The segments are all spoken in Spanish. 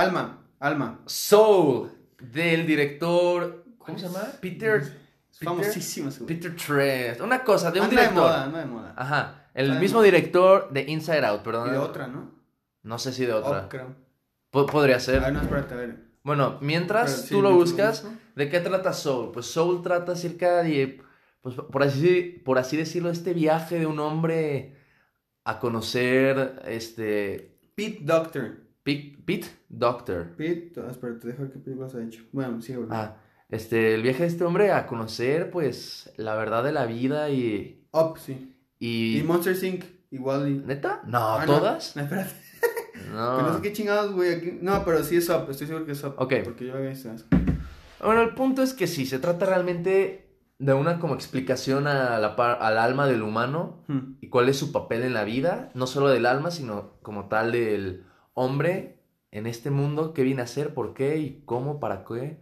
Alma, Alma. Soul, del director. ¿Cómo se llama? Peter. Famosísimo güey. Peter Tres. Una cosa, de un Anda de director. moda, anda de moda. Ajá. El de mismo director de Inside Out, perdón. Y de otra, ¿no? No sé si de otra. Up, creo. Po- podría A ser. ver, no, espérate, a ver. Bueno, mientras Pero sí, tú lo buscas. ¿de qué trata Soul? Pues Soul trata acerca de, pues por así, por así decirlo, este viaje de un hombre a conocer, este, Pete Doctor. Pete, Pete Doctor. Pete, ah, espérate, deja ver qué películas ha hecho. Bueno, sí, güey. Ah, este, el viaje de este hombre a conocer, pues, la verdad de la vida y... Up, sí. y... Y Monster Inc. Igual y. ¿Neta? No, Ah, ¿todas? No, espérate. No. Que no sé qué chingados, güey. aquí- No, pero sí es Up. Estoy seguro que es Up. Ok. Porque yo había visto eso. Bueno, el punto es que sí, se trata realmente de una como explicación a la par- al alma del humano Hmm. y cuál es su papel en la vida, no solo del alma, sino como tal del hombre en este mundo, qué viene a ser, por qué y cómo, para qué.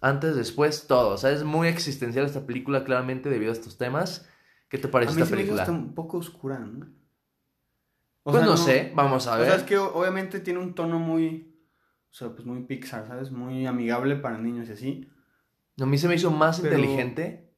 Antes, después, todo. O sea, es muy existencial esta película, claramente, debido a estos temas. ¿Qué te A parece mí esta película? hasta un poco oscura, ¿no? O Pues sea, no, sé, vamos a O ver. sea, es que o- obviamente tiene un tono muy. O sea, pues muy Pixar, ¿sabes? Muy amigable para niños y así. A mí se me hizo más Pero- inteligente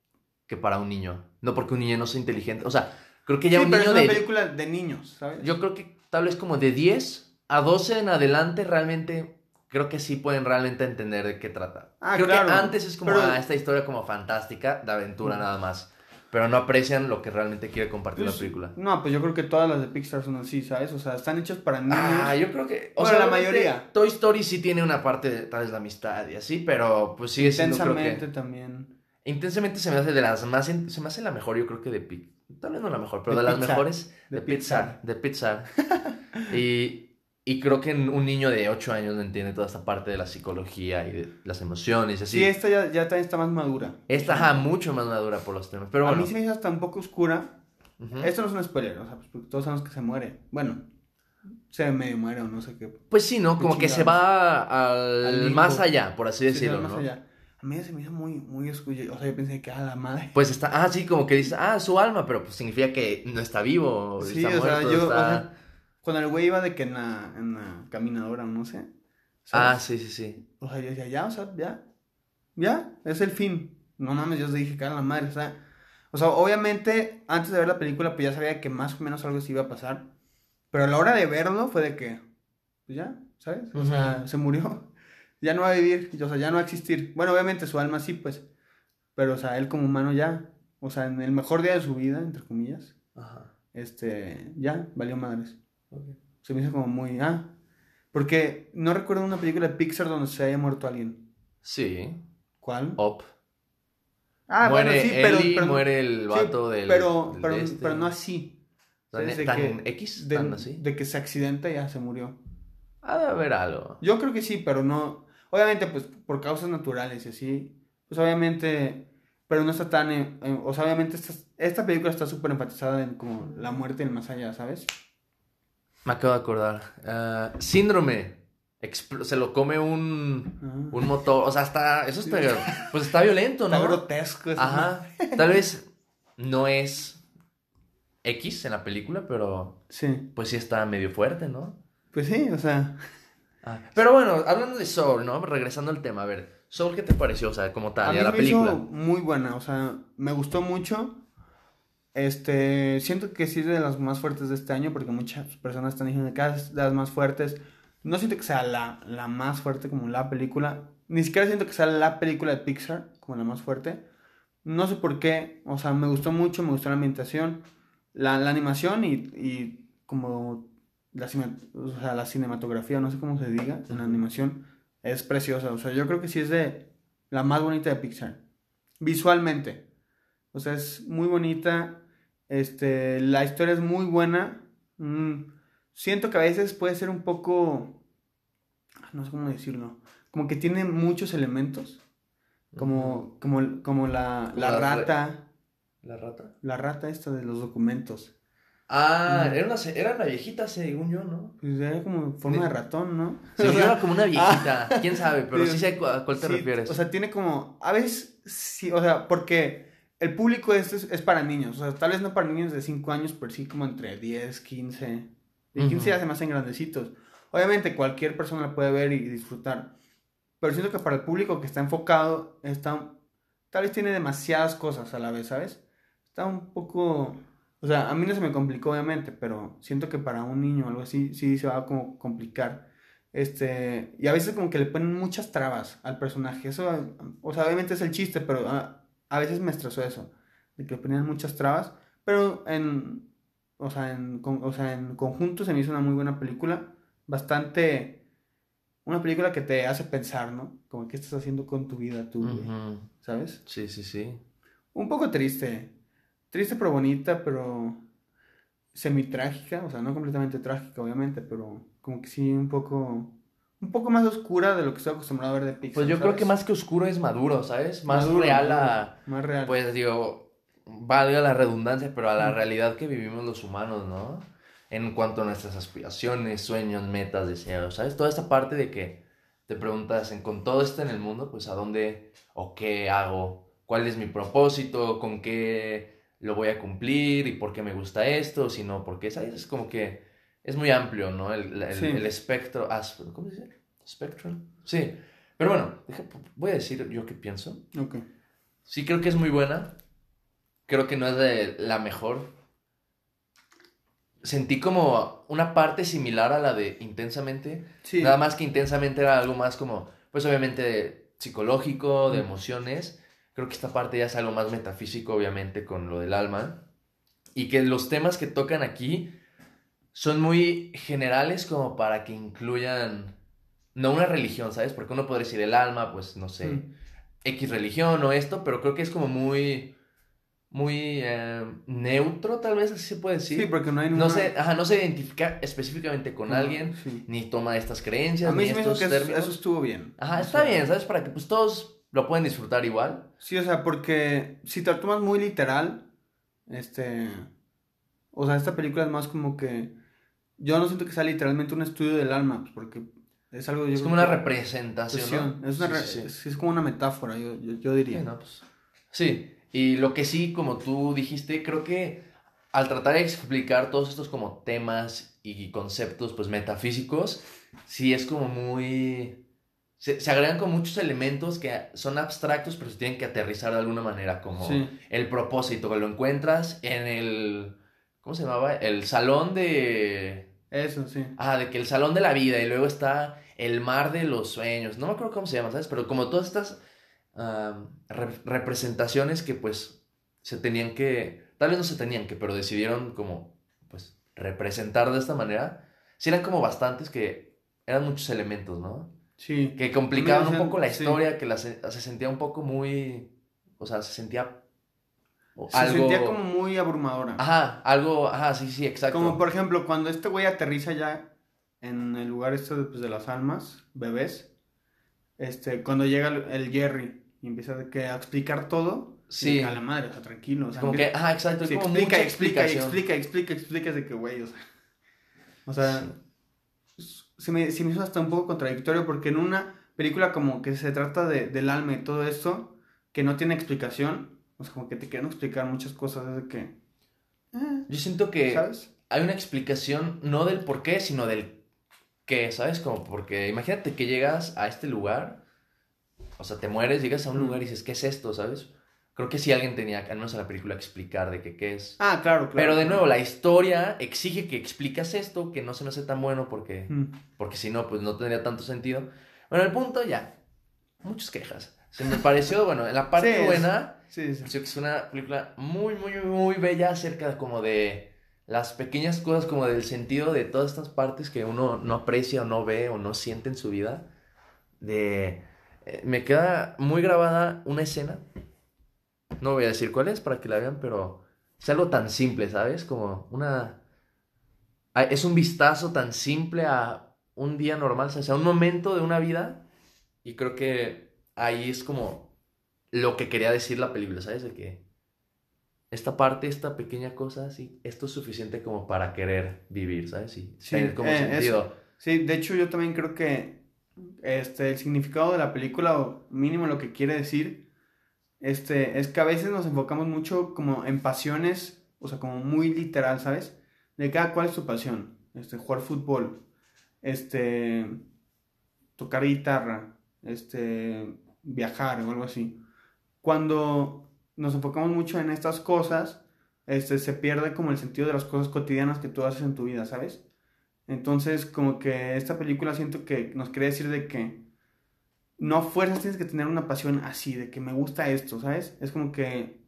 que para un niño. No porque un niño no sea inteligente. O sea, creo que ya sí, un pero niño es una de... película de niños, ¿sabes? Yo creo que tal vez como de 10 a 12 en adelante realmente creo que sí pueden realmente entender de qué trata. Ah, creo claro. que antes es como Pero- ah, esta historia como fantástica, de aventura nada más. Pero no aprecian lo que realmente quiere compartir Pues, la película. No, pues yo creo que todas las de Pixar son así, ¿sabes? O sea, están hechas para niños. Ah, yo creo que... Bueno, la obviamente, mayoría. Toy Story sí tiene una parte de tal vez la amistad y así, pero pues sigue siendo creo Intensamente también. Intensamente se me hace de las más... Se me hace la mejor, yo creo que de Pixar. Tal vez no la mejor, pero De de, las mejores De de Pixar. De Pixar. y, y creo que un niño de 8 años no entiende toda esta parte de la psicología y de las emociones y así. Sí, esta ya, ya también está más madura. Esta, ajá, mucho más madura por los temas. Pero a mí se me hizo hasta un poco oscura. Esto no es un spoiler, o sea, pues todos sabemos que se muere. Bueno, se medio muere o no sé qué. Pues sí, ¿no? Como que se va al, más allá, por así Sí, decirlo, más ¿no? allá. A mí se me hizo muy, muy oscuro. O sea, yo pensé que, a la madre. Pues está, ah, sí, como que dice, ah, su alma, pero pues significa que no está vivo, Sí, está o sea, muerto, yo, o sea, cuando el güey iba de que en la, en la caminadora, no sé. Ah, sí, sí, sí. O sea, yo decía, ya, o sea, ya. Ya, es el fin. No mames, yo dije, que a la madre, o sea. O sea, obviamente, antes de ver la película, pues ya sabía que más o menos algo se iba a pasar. Pero a la hora de verlo fue de que, pues ya, ¿sabes? O sea, se murió. Ya no va a vivir, o sea, ya no va a existir. Bueno, obviamente su alma sí, pues. Pero, o sea, él como humano ya. O sea, en el mejor día de su vida, entre comillas, Ajá. este, ya, valió madres. Se me hizo como muy, ah. Porque no recuerdo una película de Pixar donde se haya muerto alguien. Sí. ¿Cuál? Up. Ah, muere bueno, sí, pero, Ellie, pero, muere el sí, vato del. pero, del pero, de este. pero no así. ¿Tan, ¿sabes? De tan que- X? De, ¿Tan así? de que se accidenta y ya se murió. Ha de haber algo. Yo creo que sí, pero no. Obviamente, pues por causas naturales y así. Pues obviamente. Pero no está tan. eh, eh, o sea, obviamente esta, esta película está súper enfatizada en como la muerte y el más allá, ¿sabes? Me acabo de acordar. Ah, síndrome. Expl- se lo come un, Ah. un motor. O sea, está. Eso está. Pues está violento, Está ¿no? grotesco. eso. Ajá. Tal vez no es X en la película, pero Sí. pues sí está medio fuerte, ¿no? Pues sí, o sea. Ah, Pero bueno, hablando de Soul, ¿no? Regresando al tema, a ver, Soul, ¿qué te pareció? O sea, como tal, A mí a la me hizo película. muy buena, o sea, me gustó mucho. Este, siento que sí es de las más fuertes de este año, porque muchas personas están diciendo que es de las más fuertes. No siento que sea la, la más fuerte como la película. Ni siquiera siento que sea la película de Pixar como la más fuerte. No sé por qué, o sea, me gustó mucho, me gustó la ambientación, la, la animación y, y como la, cine- o sea, la cinematografía, no sé cómo se diga, en la animación, es preciosa. O sea, yo creo que sí es de la más bonita de Pixar. Visualmente. O sea, es muy bonita. Este, la historia es muy buena. Mm, siento que a veces puede ser un poco. No sé cómo decirlo. Como que tiene muchos elementos. Como, como, como la, la rata. ¿La rata? La rata esta de los documentos. Ah, Mm. era una, se- era una viejita, según yo, ¿no? Pues era como forma de ratón, ¿no? Yo sea, era como una viejita, quién sabe, pero sí sí, sé a cuál te Sí, refieres. O sea, tiene como. A veces sí, o sea, porque el público este es, es para niños. O sea, tal vez no para niños de 5 años, pero sí como entre 10, 15. De 15 Ujú. ya se me hacen grandecitos. Obviamente cualquier persona la puede ver y disfrutar. Pero siento que para el público que está enfocado, está, tal vez tiene demasiadas cosas a la vez, ¿sabes? Está un poco... O sea, a mí no se me complicó, obviamente, pero siento que para un niño o algo así, sí se va a como complicar. Este, y a veces como que le ponen muchas trabas al personaje. Eso, o sea, obviamente es el chiste, pero a, a veces me estresó eso. De que le ponían muchas trabas. Pero en, o sea, en, o sea, en conjunto se me hizo una muy buena película. Bastante, una película que te hace pensar, ¿no? Como qué estás haciendo con tu vida tú, güey, Ujú. ¿sabes? Sí, sí, sí. Un poco triste. Triste pero bonita, pero semi-trágica. O sea, no completamente trágica, obviamente, pero como que sí un poco... Un poco más oscura de lo que estoy acostumbrado a ver de Pixar, Pues yo creo que más que oscuro es maduro, ¿sabes? Más Maduro, real a... Más real. Pues digo, valga la redundancia, pero a la realidad que vivimos los humanos, ¿no? En cuanto a nuestras aspiraciones, sueños, metas, deseos, ¿sabes? Toda esta parte de que te preguntas, en, con todo esto en el mundo, pues a dónde o qué hago, cuál es mi propósito, con qué lo voy a cumplir y por qué me gusta esto, si no, porque, ¿sabes? Es como que es muy amplio, ¿no? El, el, Sí. el espectro, ¿cómo se dice? Spectral. Sí. Pero bueno, voy a decir yo qué pienso. Ok. Sí, creo que es muy buena. Creo que no es de la mejor. Sentí como una parte similar a la de Intensamente. Sí. Nada más que Intensamente era algo más como, pues obviamente psicológico, de Mm. emociones. Creo que esta parte ya es algo más metafísico, obviamente, con lo del alma. Y que los temas que tocan aquí son muy generales como para que incluyan, no una religión, ¿sabes? Porque uno podría decir el alma, pues no sé. Mm. X religión o esto, pero creo que es como muy, muy eh, neutro, tal vez así se puede decir. Sí, porque no hay no, ninguna... se, ajá, no se identifica específicamente con No, alguien, sí. ni toma estas creencias, A mí ni me estos eso, términos. eso estuvo bien. Ajá, O está sea, bien, ¿sabes? Para que pues todos lo pueden disfrutar igual. Sí, o sea, porque si te lo tomas muy literal, este... O sea, esta película es más como que... Yo no siento que sea literalmente un estudio del alma, pues porque es algo... es como una representación, ¿no? Es, una Sí, re- sí, sí. es- es como una metáfora, yo, yo, yo diría. No, pues, sí, y lo que sí, como tú dijiste, creo que al tratar de explicar todos estos como temas y conceptos pues metafísicos, sí es como muy... Se, se agregan con muchos elementos que son abstractos, pero se tienen que aterrizar de alguna manera, como Sí. el propósito, que lo encuentras en el... ¿Cómo se llamaba? El salón de... Eso, sí. Ah, de que el salón de la vida y luego está el mar de los sueños. No me acuerdo cómo se llama, ¿sabes? Pero como todas estas re- representaciones que pues se tenían que, tal vez no se tenían que, pero decidieron como pues representar de esta manera. Sí eran como bastantes que eran muchos elementos, ¿no? Sí. Que complicaban un poco la sí. historia, que la se, se sentía un poco muy, o sea, se sentía Se algo... sentía como muy abrumadora. Ajá, algo, ajá, sí, sí, exacto. Como por ejemplo, cuando este güey aterriza ya en el lugar este de, pues, de las almas, bebés, este, cuando llega el, el Jerry y empieza a explicar todo, Sí. y a la madre, o sea, tranquilo, o sea, Como que, ajá, exacto, sí, como explica, explica, explica, explica, explica, es de que güey, o sea, o sea, se me, se me hizo hasta un poco contradictorio porque en una película como que se trata de, del alma y todo esto, que no tiene explicación, o sea, como que te quieren explicar muchas cosas, de que, eh, Yo siento que ¿sabes? hay una explicación no del por qué, sino del qué, ¿sabes? Como porque imagínate que llegas a este lugar, o sea, te mueres, llegas a un Mm. lugar y dices, ¿qué es esto? ¿Sabes? Creo que sí alguien tenía, al menos en la película, explicar de que qué es. Ah, claro, claro. Pero de nuevo, la historia exige que explicas esto, que no se me hace tan bueno porque, Mm. porque si no, pues no tendría tanto sentido. Bueno, el punto ya, muchas quejas. Se me pareció, bueno, en la parte Sí, buena, Sí, sí. Creo que es una película muy, muy, muy bella acerca de como de las pequeñas cosas, como del sentido de todas estas partes que uno no aprecia o no ve o no siente en su vida. De... eh, me queda muy grabada una escena. No voy a decir cuál es para que la vean, pero es algo tan simple, ¿sabes? Como una... Es un vistazo tan simple a un día normal, o sea, a un momento de una vida. Y creo que ahí es como lo que quería decir la película, ¿sabes? De que esta parte, esta pequeña cosa, sí, esto es suficiente como para querer vivir, ¿sabes? Sí, tener como eh, sentido. Sí, de hecho yo también creo que este, el significado de la película, o mínimo lo que quiere decir, este, es que a veces nos enfocamos mucho como en pasiones, o sea, como muy literal, ¿sabes? De cada cuál es tu pasión, este, jugar fútbol, este, tocar guitarra, este, viajar o algo así. Cuando nos enfocamos mucho en estas cosas, este, se pierde como el sentido de las cosas cotidianas que tú haces en tu vida, ¿sabes? Entonces, como que esta película siento que nos quiere decir de que no fuerzas tienes que tener una pasión así, de que me gusta esto, ¿sabes? Es como que,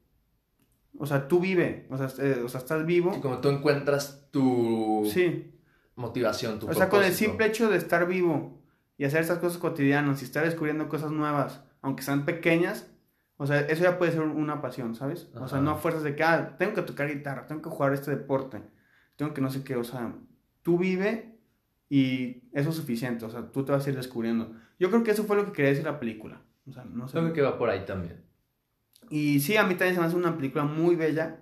o sea, tú vive, o sea, eh, o sea estás vivo. Sí, como tú encuentras tu Sí, motivación, tu o sea, con el simple hecho de estar vivo y hacer estas cosas cotidianas y estar descubriendo cosas nuevas, aunque sean pequeñas, o sea, eso ya puede ser una pasión, ¿sabes? O sea, no a fuerzas de que, ah, tengo que tocar guitarra, tengo que jugar este deporte, tengo que no sé qué, o sea, tú vive y eso es suficiente, o sea, tú te vas a ir descubriendo. Yo creo que eso fue lo que quería decir la película, o sea, no sé. Creo que va por ahí también. Y sí, a mí también se me hace una película muy bella,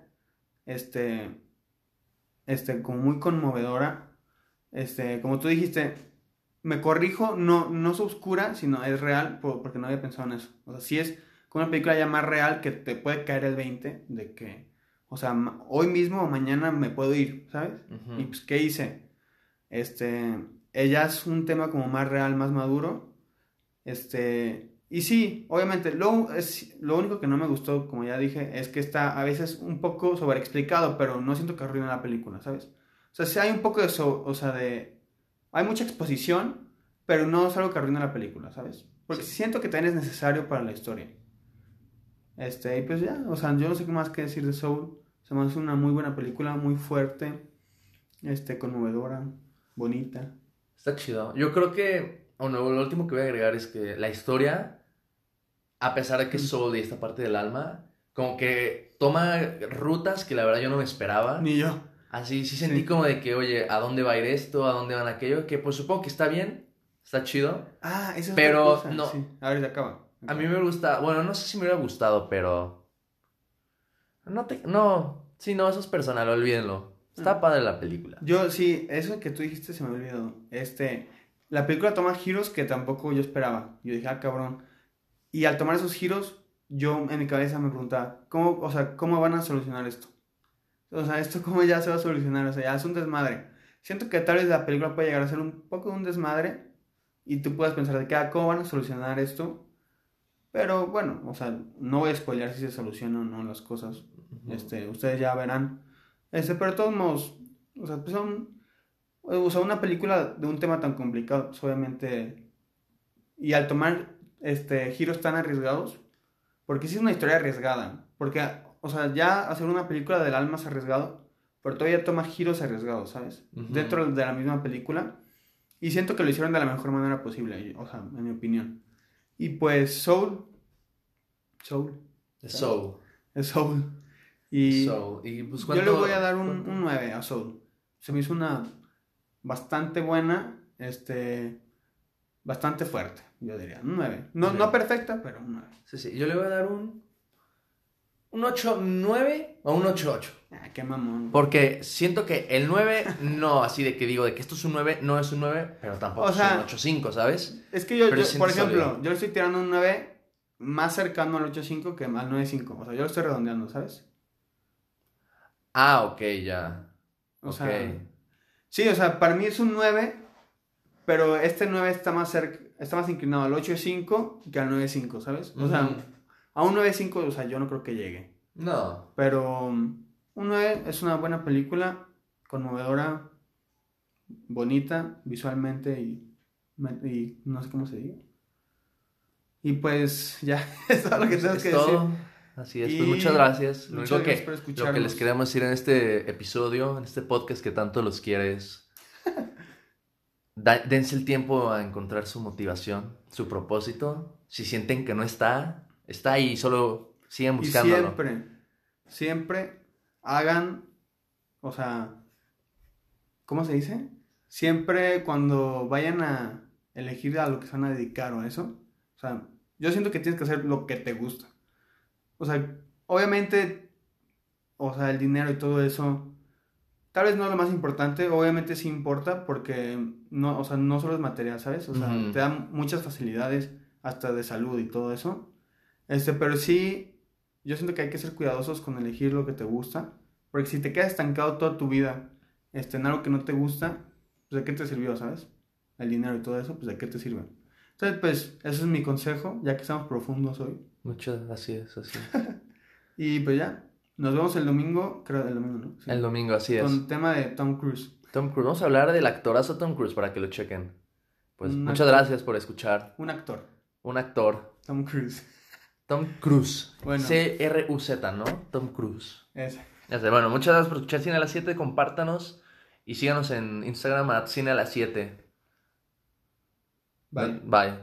este, este, como muy conmovedora, este, como tú dijiste, me corrijo, no, no es oscura, sino es real, por- porque no había pensado en eso. O sea, sí es como una película ya más real que te puede caer el 20 de que, o sea, hoy mismo o mañana me puedo ir, ¿sabes? Y pues, ¿qué hice? Este, ella es un tema como más real, más maduro. Este, y sí, obviamente, lo, es, lo único que no me gustó, como ya dije, es que está a veces un poco sobreexplicado, pero no siento que arruine la película, ¿sabes? O sea, sí hay un poco de, so- o sea, de, hay mucha exposición, pero no es algo que arruine la película, ¿sabes? Porque siento que también es necesario para la historia. Este, y pues ya, o sea, yo no sé qué más que decir de Soul. Se me hace una muy buena película, muy fuerte, este, conmovedora, bonita. Está chido. Yo creo que, bueno, lo último que voy a agregar es que la historia, a pesar de que es soul y esta parte del alma, como que toma rutas que la verdad yo no me esperaba. Ni yo. Así sí sentí Sí. como de que, oye, ¿a dónde va a ir esto? ¿A dónde van aquello? Que pues supongo que está bien, está chido. Ah, esa es Pero otra cosa. no. Sí, ahorita acaba. A mí me gusta, bueno, no sé si me hubiera gustado, pero... No te... No, sí, no, eso es personal, olvídenlo. Está padre la película. Yo, sí, eso que tú dijiste se me olvidó. Este, la película toma giros que tampoco yo esperaba. Yo dije, ah, cabrón. Y al tomar esos giros, yo en mi cabeza me preguntaba, ¿cómo, o sea, ¿cómo van a solucionar esto? O sea, ¿esto cómo ya se va a solucionar? O sea, ya es un desmadre. Siento que tal vez la película puede llegar a ser un poco de un desmadre y tú puedas pensar de que, ah, ¿cómo van a solucionar esto? Pero bueno, o sea, no voy a spoilear si se solucionan o no las cosas. Este, ustedes ya verán. Este, pero de todos modos, o sea, pues son, o sea, una película de un tema tan complicado, pues obviamente, y al tomar este, giros tan arriesgados, porque sí es una historia arriesgada, porque, o sea, ya hacer una película del alma es arriesgado, pero todavía toma giros arriesgados, ¿sabes? Dentro de la misma película, y siento que lo hicieron de la mejor manera posible, o sea, en mi opinión. Y pues Soul, Soul, Soul. Soul. Y Soul. Y pues yo le ¿cuánto- voy a dar un, un 9 a Soul. Se me hizo una bastante buena, este, bastante fuerte, yo diría. Un 9. No, Ok. no perfecta, pero un 9. Sí, sí, yo le voy a dar un... Un 8-9 o un 8-8. Ah, qué mamón. Porque siento que el 9, no, así de que digo, de que esto es un 9, no es un 9, pero tampoco O sea- es un 8-5, ¿sabes? Es que yo, yo, por ejemplo, sólido. yo le estoy tirando un 9 más cercano al 8.5 que al 9.5. O sea, yo lo estoy redondeando, ¿sabes? Ah, ok, ya. O Ok. sea, sí, o sea, para mí es un 9, pero este 9 está más cerca, está más inclinado al 8.5 que al 9.5, ¿sabes? O sea, a un 9.5, o sea, yo no creo que llegue. No. Pero um, un 9 es una buena película, conmovedora, bonita visualmente y, y no sé cómo se diga. Y pues ya, es todo lo que tengo es que todo. decir. Así es, Y pues muchas gracias. Lo muchas único gracias que, por lo que les queremos decir en este episodio, en este podcast que tanto los quieres, da- dense el tiempo a encontrar su motivación, su propósito. Si sienten que no está, está ahí, solo sigan Y buscándolo. siempre, siempre hagan, o sea, ¿cómo se dice? Siempre cuando vayan a elegir a lo que se van a dedicar o a eso, o sea, yo siento que tienes que hacer lo que te gusta. O sea, obviamente, o sea, el dinero y todo eso, tal vez no es lo más importante, obviamente sí importa porque no, o sea, no solo es material, ¿sabes? O sea, te dan muchas facilidades hasta de salud y todo eso. Este, pero sí, yo siento que hay que ser cuidadosos con elegir lo que te gusta, porque si te quedas estancado toda tu vida este, en algo que no te gusta, pues de qué te sirvió, ¿sabes? el dinero y todo eso, pues ¿de qué te sirve? Entonces, pues, ese es mi consejo, ya que estamos profundos hoy. Mucho, así es, así. Y pues ya, nos vemos el domingo, creo el domingo, ¿no? Sí. El domingo, así es. Con tema de Tom Cruise. Tom Cruise. Vamos a hablar del actorazo Tom Cruise para que lo chequen. Pues Un muchas actor. gracias por escuchar. Un actor, Un actor. Tom Cruise. Tom Cruise. Bueno. C-R-U-Z, ¿no? Tom Cruise. Ese. Bueno, muchas gracias por escuchar Cine a las 7. Compártanos y síganos en Instagram a Cine a las 7. Bye. Bye.